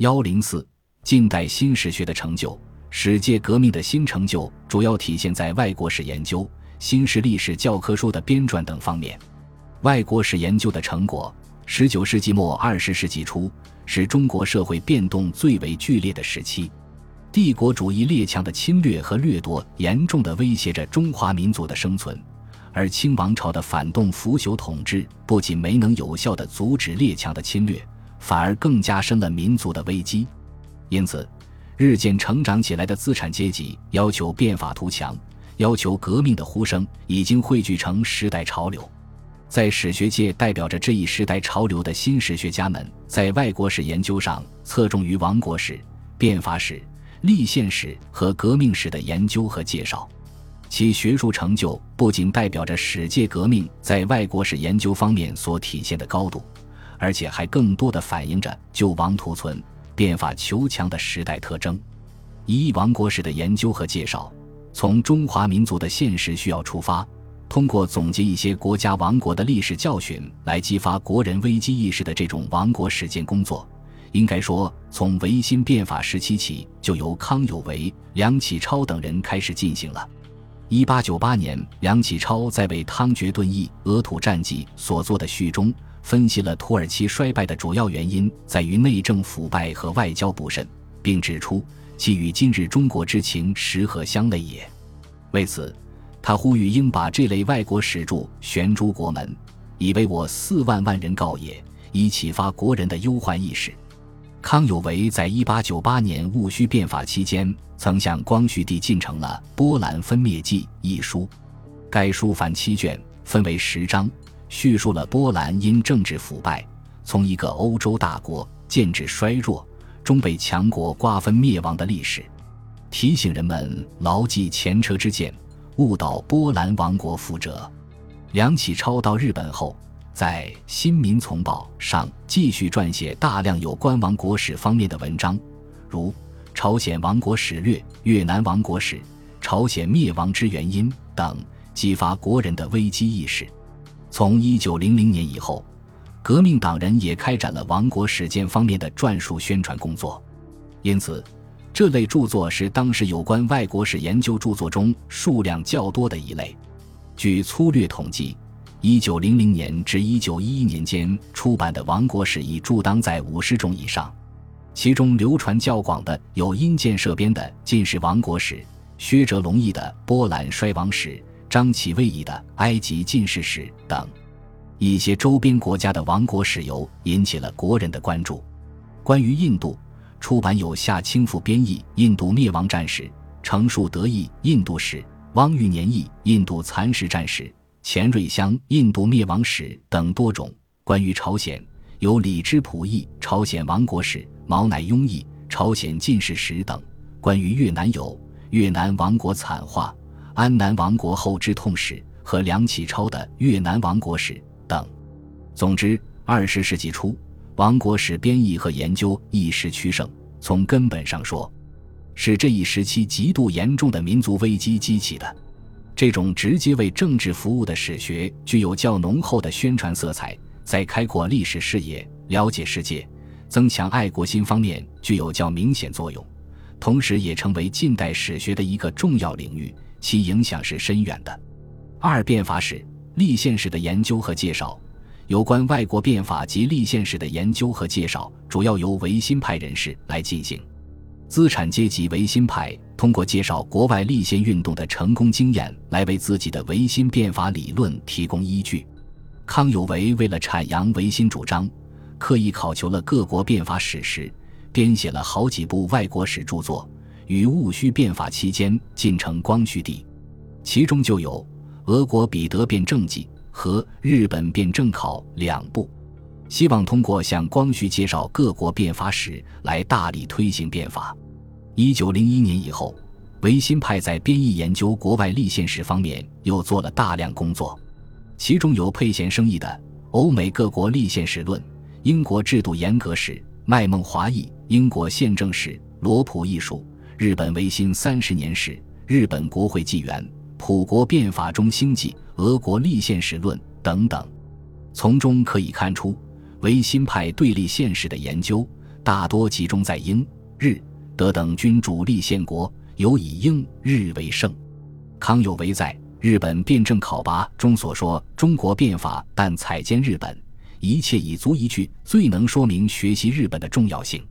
幺零四，近代新史学的成就，史界革命的新成就主要体现在外国史研究、新式历史教科书的编撰等方面。外国史研究的成果，十九世纪末二十世纪初是中国社会变动最为剧烈的时期。帝国主义列强的侵略和掠夺严重的威胁着中华民族的生存，而清王朝的反动腐朽统治不仅没能有效地阻止列强的侵略。反而更加深了民族的危机，因此，日渐成长起来的资产阶级要求变法图强、要求革命的呼声已经汇聚成时代潮流。在史学界代表着这一时代潮流的新史学家们，在外国史研究上侧重于亡国史、变法史、立宪史和革命史的研究和介绍，其学术成就不仅代表着史界革命在外国史研究方面所体现的高度。而且还更多的反映着救亡图存、变法求强的时代特征。一亡国史的研究和介绍，从中华民族的现实需要出发，通过总结一些国家亡国的历史教训来激发国人危机意识的这种亡国实践工作，应该说从维新变法时期起就由康有为、梁启超等人开始进行了。一八九八年，梁启超在为汤觉顿译《俄土战记》所作的序中。分析了土耳其衰败的主要原因在于内政腐败和外交不慎，并指出其与今日中国之情实和相类也。为此，他呼吁应把这类外国史著悬诸国门，以为我四万万人告也，以启发国人的忧患意识。康有为在一八九八年戊戌变法期间，曾向光绪帝进呈了《波兰分灭记》一书，该书凡七卷，分为十章。叙述了波兰因政治腐败，从一个欧洲大国渐至衰弱，终被强国瓜分灭亡的历史，提醒人们牢记前车之鉴，误导波兰亡国覆辙。梁启超到日本后，在《新民丛报》上继续撰写大量有关亡国史方面的文章，如《朝鲜亡国史略》《越南亡国史》《朝鲜灭亡之原因》等，激发国人的危机意识。从一九零零年以后，革命党人也开展了亡国史件方面的撰述宣传工作，因此，这类著作是当时有关外国史研究著作中数量较多的一类。据粗略统计，一九零零年至一九一一年间出版的亡国史已著当在五十种以上，其中流传较广的有殷建设编的《晋世亡国史》，薛哲龙译的《波兰衰亡史》。张启卫译的《埃及进士史》等一些周边国家的亡国史游引起了国人的关注。关于印度，出版有夏清富编译《印度灭亡战史》，程树德译《印度史》，汪玉年译《印度蚕食战史》，钱瑞香《印度灭亡史》等多种。关于朝鲜，有李之普译《朝鲜亡国史》，毛乃庸译《朝鲜进士史》等。关于越南，有《越南亡国惨化》。安南王国后之痛史和梁启超的越南王国史等。总之，二十世纪初，王国史编译和研究一时趋盛。从根本上说，是这一时期极度严重的民族危机激起的。这种直接为政治服务的史学，具有较浓厚的宣传色彩，在开阔历史视野、了解世界、增强爱国心方面具有较明显作用，同时也成为近代史学的一个重要领域。其影响是深远的。二变法史、立宪史的研究和介绍，有关外国变法及立宪史的研究和介绍，主要由维新派人士来进行。资产阶级维新派通过介绍国外立宪运动的成功经验，来为自己的维新变法理论提供依据。康有为为了阐扬维新主张，刻意考求了各国变法史实，编写了好几部外国史著作。于戊戌变法期间进城光绪帝，其中就有《俄国彼得变政记》和《日本变政考》两部，希望通过向光绪介绍各国变法史来大力推行变法。一九零一年以后，维新派在编译研究国外立宪史方面又做了大量工作，其中有佩贤生译的《欧美各国立宪史论》，英国制度严格史，麦孟华译《英国宪政史》，罗普艺术。日本维新三十年史、日本国会纪元、普国变法中兴记、俄国立宪史论等等，从中可以看出，维新派对立现实的研究，大多集中在英、日、德等君主立宪国，尤以英、日为盛。康有为在《日本辩证考拔》中所说：“中国变法，但采监日本，一切已足一句，最能说明学习日本的重要性。”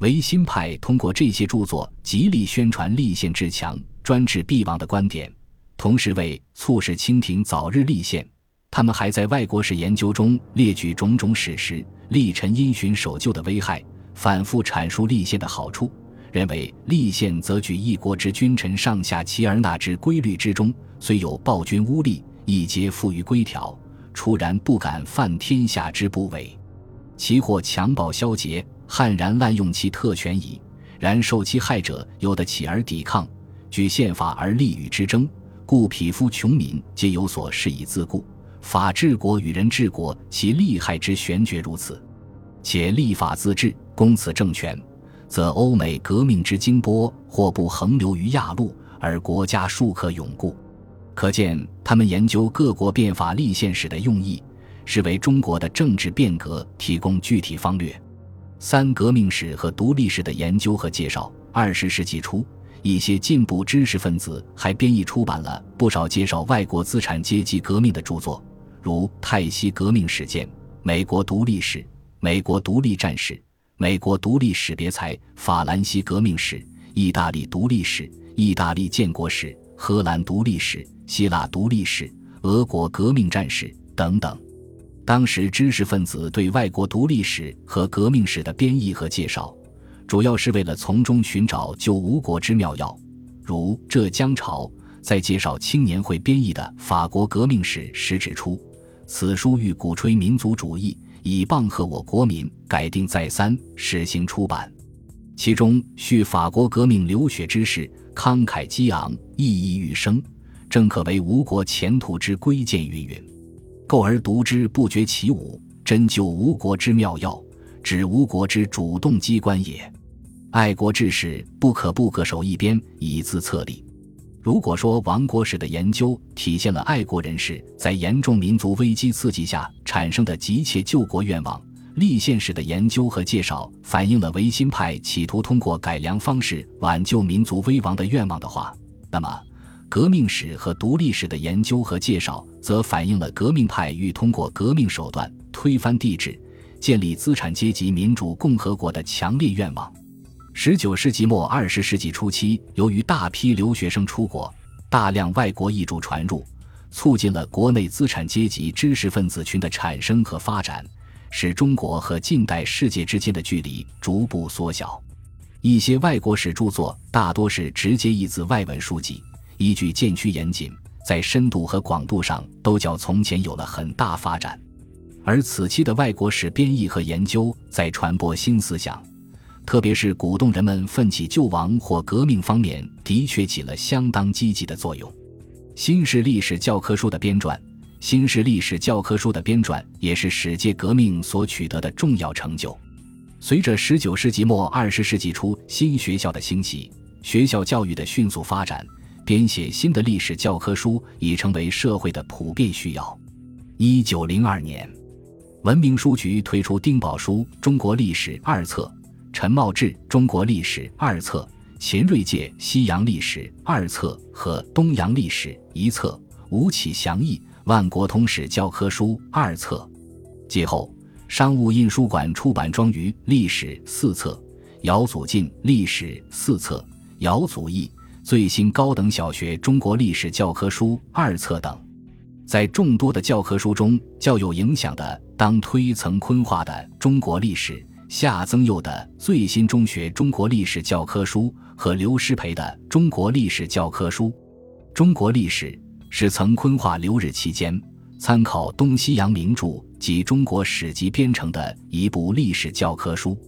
维新派通过这些著作，极力宣传立宪至强、专制必亡的观点，同时为促使清廷早日立宪，他们还在外国史研究中列举种种史实，力陈因循守旧的危害，反复阐述立宪的好处。认为立宪则举一国之君臣上下齐而纳之规律之中，虽有暴君污吏，亦皆附于规条，出然不敢犯天下之不为。其或强暴消节，悍然滥用其特权矣。然受其害者，有的起而抵抗，举宪法而立与之争，故匹夫穷民皆有所适以自固。法治国与人治国，其利害之玄绝如此。且立法自治，攻此政权。则欧美革命之经波或不横流于亚陆，而国家数可永固。可见他们研究各国变法立宪史的用意，是为中国的政治变革提供具体方略。三革命史和独立史的研究和介绍。二十世纪初，一些进步知识分子还编译出版了不少介绍外国资产阶级革命的著作，如《泰西革命史鉴》《美国独立史》《美国独立战史》。美国独立史别裁、法兰西革命史、意大利独立史、意大利建国史、荷兰独立史、希腊独立史、俄国革命战史等等。当时知识分子对外国独立史和革命史的编译和介绍，主要是为了从中寻找救吴国之妙药。如浙江潮在介绍青年会编译的《法国革命史》时指出，此书欲鼓吹民族主义。以棒喝我国民，改定再三，实行出版。其中叙法国革命流血之事，慷慨激昂，熠熠欲生，正可为吴国前途之归鉴。云云，构而读之，不觉其武，真就吴国之妙药，指吴国之主动机关也。爱国志士不可不各守一边，以自策立。如果说亡国史的研究体现了爱国人士在严重民族危机刺激下产生的急切救国愿望，立宪史的研究和介绍反映了维新派企图通过改良方式挽救民族危亡的愿望的话，那么革命史和独立史的研究和介绍则反映了革命派欲通过革命手段推翻帝制，建立资产阶级民主共和国的强烈愿望。十九世纪末二十世纪初期，由于大批留学生出国，大量外国译著传入，促进了国内资产阶级知识分子群的产生和发展，使中国和近代世界之间的距离逐步缩小。一些外国史著作大多是直接译自外文书籍，依据渐趋严谨，在深度和广度上都较从前有了很大发展。而此期的外国史编译和研究，在传播新思想。特别是鼓动人们奋起救亡或革命方面，的确起了相当积极的作用。新式历史教科书的编撰，新式历史教科书的编撰也是史界革命所取得的重要成就。随着十九世纪末二十世纪初新学校的兴起，学校教育的迅速发展，编写新的历史教科书已成为社会的普遍需要。一九零二年，文明书局推出丁宝书《中国历史》二册。陈茂志《中国历史》二册，秦瑞介《西洋历史》二册和《东洋历史》一册，吴启祥译《万国通史教科书》二册。继后，商务印书馆出版《庄于历史》四册，姚祖进《历史》四册，姚祖义最新高等小学中国历史教科书二册等。在众多的教科书中，较有影响的，当推曾坤化的《中国历史》。夏曾佑的最新中学中国历史教科书和刘师培的中国历史教科书，中国历史是曾坤化留日期间参考东西洋名著及中国史籍编成的一部历史教科书。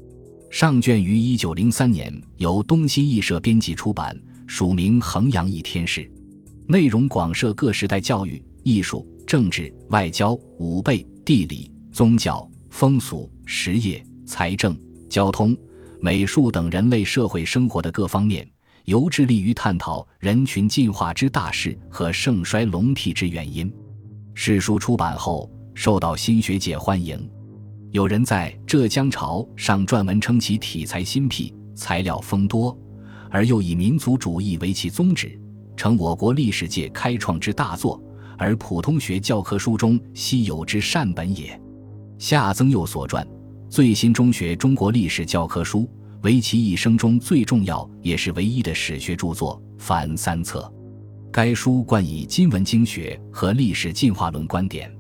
上卷于一九零三年由东西译社编辑出版，署名衡阳一天士，内容广涉各时代教育、艺术、政治、外交、武备、地理、宗教、风俗、实业。财政、交通、美术等人类社会生活的各方面，尤致力于探讨人群进化之大势和盛衰隆替之原因。史书出版后，受到新学界欢迎。有人在《浙江潮》上撰文称其题材新辟，材料丰多，而又以民族主义为其宗旨，成我国历史界开创之大作，而普通学教科书中稀有之善本也。夏曾佑所撰《最新中学中国历史教科书》为其一生中最重要也是唯一的史学著作，凡三册。该书冠以今文经学和历史进化论观点。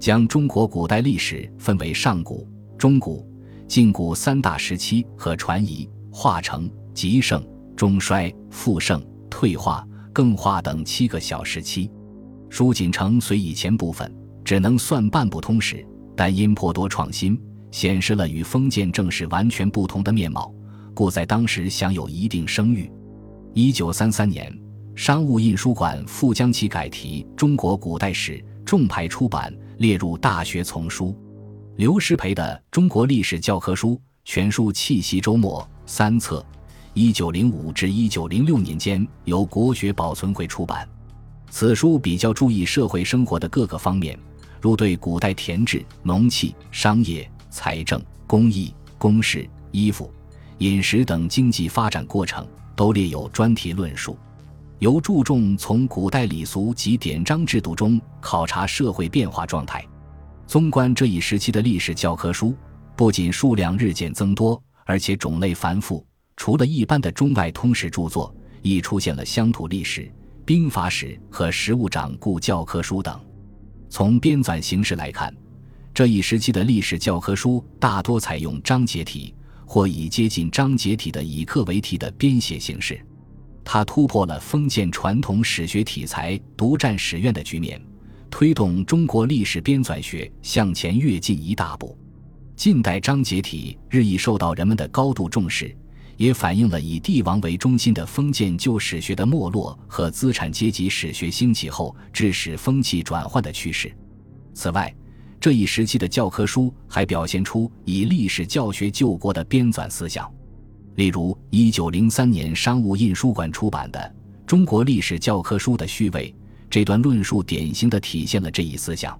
将中国古代历史分为上古、中古、近古三大时期和传移、化成、极盛、中衰、复盛、退化、更化等七个小时期。书仅成随以前部分，只能算半部通史，但因颇多创新，显示了与封建正史完全不同的面貌，故在当时享有一定声誉。一九三三年，商务印书馆复将其改题《中国古代史》，重排出版。列入大学丛书，刘师培的《中国历史教科书》全书气息周末三册，一九零五至一九零六年间由国学保存会出版。此书比较注意社会生活的各个方面，如对古代田制、农器、商业、财政、工艺、公事、衣服、饮食等经济发展过程，都列有专题论述。由注重从古代礼俗及典章制度中考察社会变化状态。纵观这一时期的历史教科书，不仅数量日渐增多，而且种类繁复。除了一般的中外通史著作，亦出现了乡土历史、兵法史和实物掌故教科书等。从编纂形式来看，这一时期的历史教科书大多采用章节体或以接近章节体的以课为题的编写形式。它突破了封建传统史学题材独占史院的局面，推动中国历史编纂学向前跃进一大步。近代章节体日益受到人们的高度重视，也反映了以帝王为中心的封建旧史学的没落和资产阶级史学兴起后致使风气转换的趋势。此外，这一时期的教科书还表现出以历史教学救国的编纂思想。例如，一九零三年商务印书馆出版的《中国历史教科书》的序位，这段论述典型的体现了这一思想。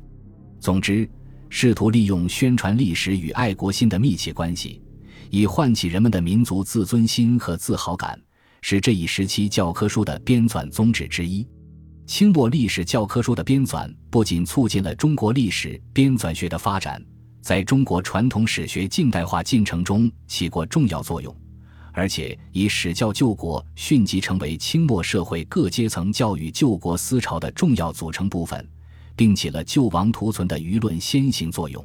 总之，试图利用宣传历史与爱国心的密切关系，以唤起人们的民族自尊心和自豪感，是这一时期教科书的编纂宗旨之一。清末历史教科书的编纂，不仅促进了中国历史编纂学的发展，在中国传统史学近代化进程中起过重要作用。而且以史教救国迅即成为清末社会各阶层教育救国思潮的重要组成部分，并起了救亡图存的舆论先行作用。